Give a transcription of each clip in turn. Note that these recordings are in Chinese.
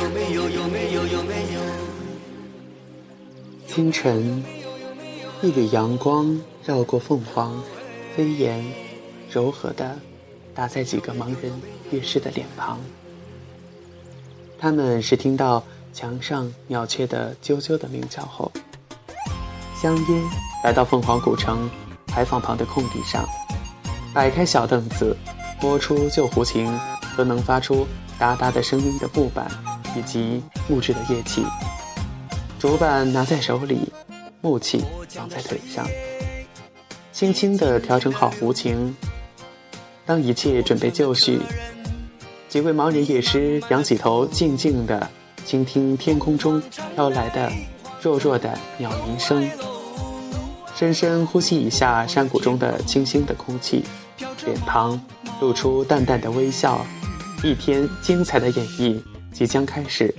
有没有有没有有没有清晨，一缕阳光绕过凤凰，飞檐柔和的打在几个盲人乐师的脸庞。他们是听到墙上鸟雀的啾啾的鸣叫后，香烟来到凤凰古城牌坊旁的空地上，摆开小凳子，摸出旧胡琴和能发出哒哒的声音的木板以及木质的乐器。竹板拿在手里，木器绑在腿上，轻轻地调整好胡琴。当一切准备就绪，几位盲人乐师仰起头，静静地倾听天空中飘来的弱弱的鸟鸣声，深深呼吸一下山谷中的清新的空气，脸庞露出淡淡的微笑。一天精彩的演绎即将开始。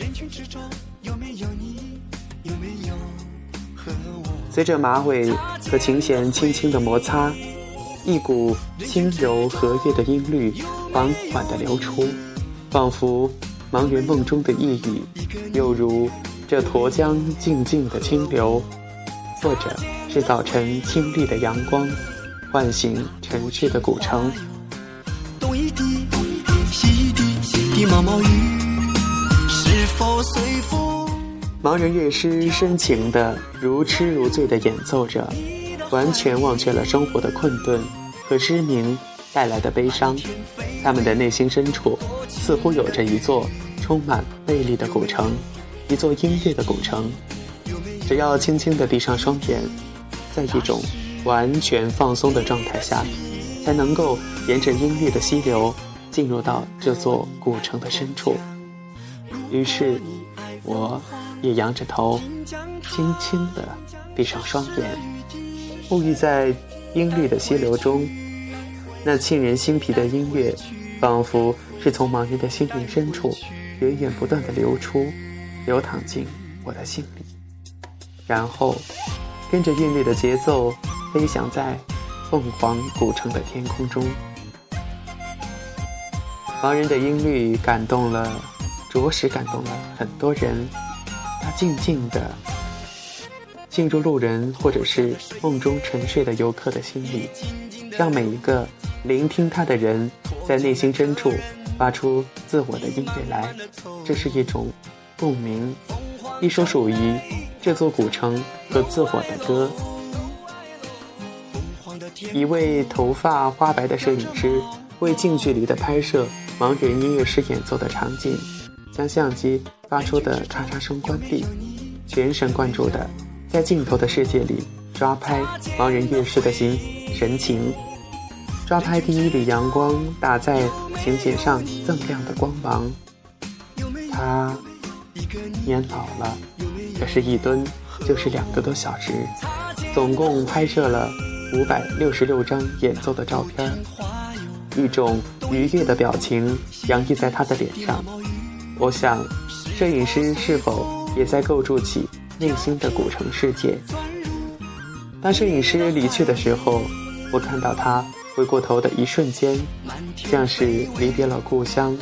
随着马尾和琴弦轻轻的摩擦，一股轻柔和悦的音律缓缓地流出，仿佛盲人梦中的呓语，又如这沱江静静的清流，或者是早晨清丽的阳光，唤醒城市的古城。东一滴，西一滴，滴毛毛雨，盲人乐师深情的如痴如醉的演奏着，完全忘却了生活的困顿和失明带来的悲伤。他们的内心深处似乎有着一座充满魅力的古城，一座音乐的古城。只要轻轻地闭上双眼，在一种完全放松的状态下，才能够沿着音乐的溪流进入到这座古城的深处。于是，我。也仰着头，轻轻地闭上双眼，沐浴在音律的溪流中。那沁人心脾的音乐，仿佛是从盲人的心灵深处源源不断地流出，流淌进我的心里，然后跟着韵律的节奏飞翔在凤凰古城的天空中。盲人的音律感动了，着实感动了很多人。他静静的进入路人或者是梦中沉睡的游客的心里，让每一个聆听他的人在内心深处发出自我的音乐来。这是一种共鸣，一首属于这座古城和自我的歌。一位头发花白的摄影师为近距离的拍摄盲人音乐师演奏的场景。将相机发出的咔嚓声关闭，全神贯注的在镜头的世界里抓拍盲人乐师的心神情，抓拍第一缕阳光打在琴弦上锃亮的光芒。他年老了，可是一蹲就是两个多小时，总共拍摄了五百六十六张演奏的照片，一种愉悦的表情洋溢在他的脸上。我想，摄影师是否也在构筑起内心的古城世界？当摄影师离去的时候，我看到他回过头的一瞬间，像是离别了故乡，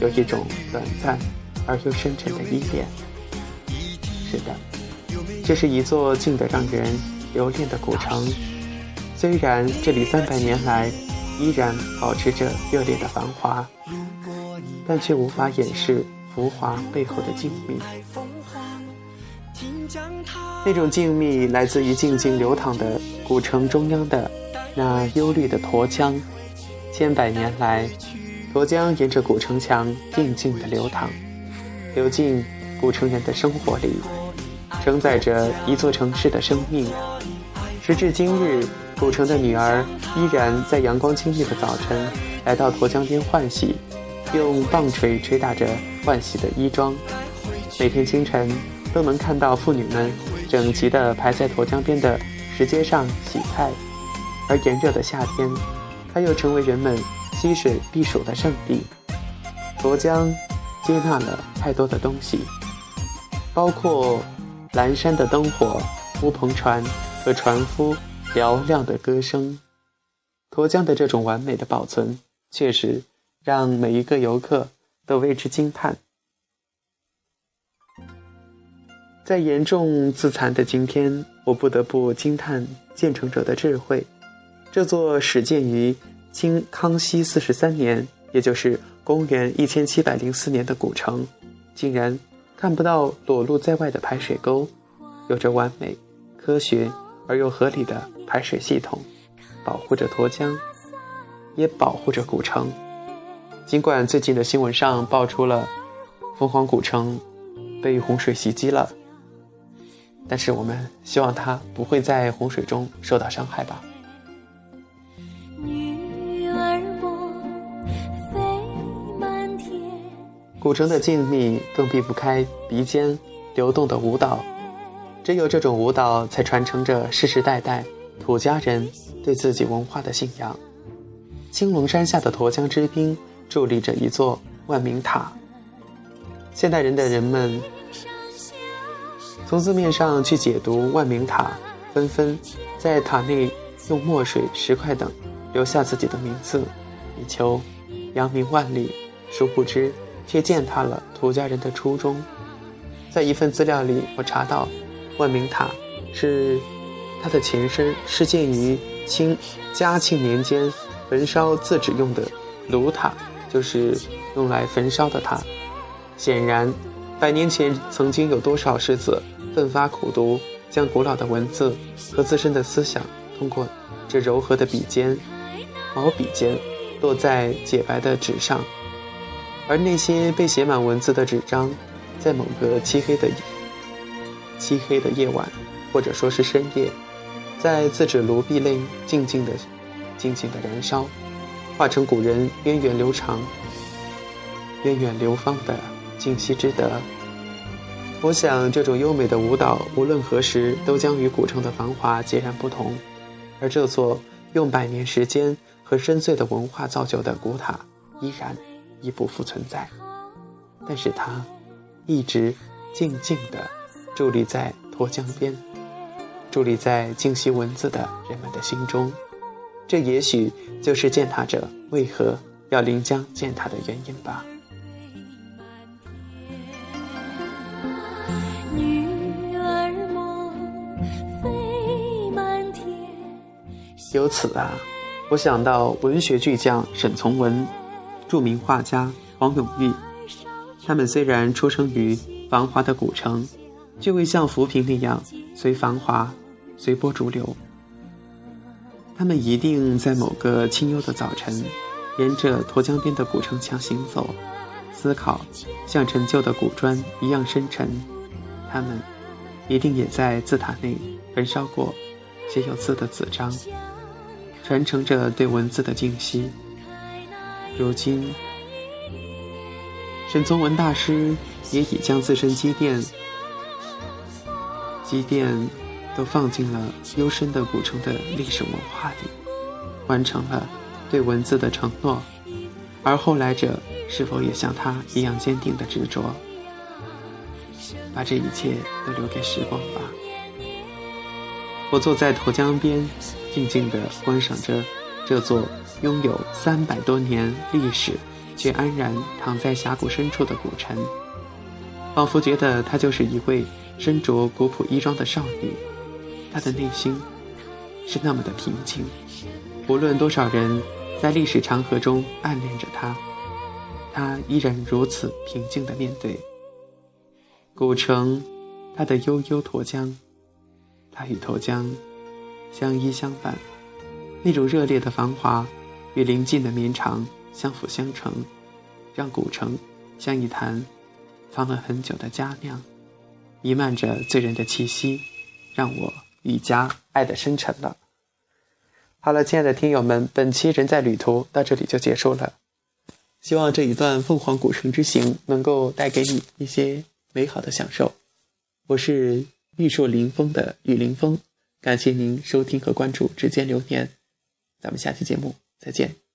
有一种短暂而又深沉的依恋。是的，这是一座静得让人留恋的古城，虽然这里三百年来依然保持着热烈的繁华。但却无法掩饰浮华背后的静谧。那种静谧来自于静静流淌的古城中央的那幽绿的沱江。千百年来，沱江沿着古城墙静静的流淌，流进古城人的生活里，承载着一座城市的生命。时至今日，古城的女儿依然在阳光清丽的早晨来到沱江边换洗。用棒槌捶打着换洗的衣装，每天清晨都能看到妇女们整齐地排在沱江边的石阶上洗菜。而炎热的夏天，它又成为人们溪水避暑的圣地。沱江接纳了太多的东西，包括阑珊的灯火、乌篷船和船夫嘹亮的歌声。沱江的这种完美的保存，确实。让每一个游客都为之惊叹。在严重自残的今天，我不得不惊叹建成者的智慧。这座始建于清康熙四十三年，也就是公元一千七百零四年的古城，竟然看不到裸露在外的排水沟，有着完美、科学而又合理的排水系统，保护着沱江，也保护着古城。尽管最近的新闻上爆出了凤凰古城被洪水袭击了。但是我们希望它不会在洪水中受到伤害吧。古城的静谧更避不开鼻尖流动的舞蹈，只有这种舞蹈才传承着世世代代土家人对自己文化的信仰。青龙山下的沱江之滨伫立着一座万明塔，现代人的人们。从字面上去解读万明塔，纷纷在塔内用墨水、石块等留下自己的名字，以求扬名万里。殊不知，却践踏了土家人的初衷。在一份资料里，我查到，万明塔是它的前身是建于清嘉庆年间焚烧自纸用的炉塔，就是用来焚烧的塔。显然，百年前曾经有多少世子。奋发苦读，将古老的文字和自身的思想，通过这柔和的笔尖、毛笔尖，落在洁白的纸上。而那些被写满文字的纸张，在某个漆黑的漆黑的夜晚，或者说是深夜，在自纸炉壁内静静的、静静的燃烧，化成古人源远流长、源远流芳的静息之德。我想，这种优美的舞蹈，无论何时都将与古城的繁华截然不同。而这座用百年时间和深邃的文化造就的古塔，依然已不复存在。但是它一直静静地伫立在沱江边，伫立在静息文字的人们的心中。这也许就是践踏者为何要临江践踏的原因吧。由此啊，我想到文学巨匠沈从文、著名画家黄永玉，他们虽然出生于繁华的古城，却未像浮萍那样随繁华、随波逐流。他们一定在某个清幽的早晨，沿着沱江边的古城墙行走，思考像陈旧的古砖一样深沉。他们一定也在字塔内焚烧过写有字的纸张。传承着对文字的敬惜。如今，沈从文大师也已将自身积淀、积淀都放进了幽深的古城的历史文化里，完成了对文字的承诺。而后来者是否也像他一样坚定的执着？把这一切都留给时光吧。我坐在沱江边。静静地观赏着这座拥有三百多年历史却安然躺在峡谷深处的古城，仿佛觉得她就是一位身着古朴衣装的少女，他的内心是那么的平静。无论多少人在历史长河中暗恋着他，他依然如此平静地面对古城，他的悠悠沱江，他与沱江。相依相伴，那种热烈的繁华与临近的绵长相辅相成，让古城像一坛藏了很久的佳酿，弥漫着醉人的气息，让我一家爱的深沉了。好了，亲爱的听友们，本期人在旅途到这里就结束了。希望这一段凤凰古城之行能够带给你一些美好的享受。我是玉树临风的雨林风。感谢您收听和关注《指尖流年》，咱们下期节目再见。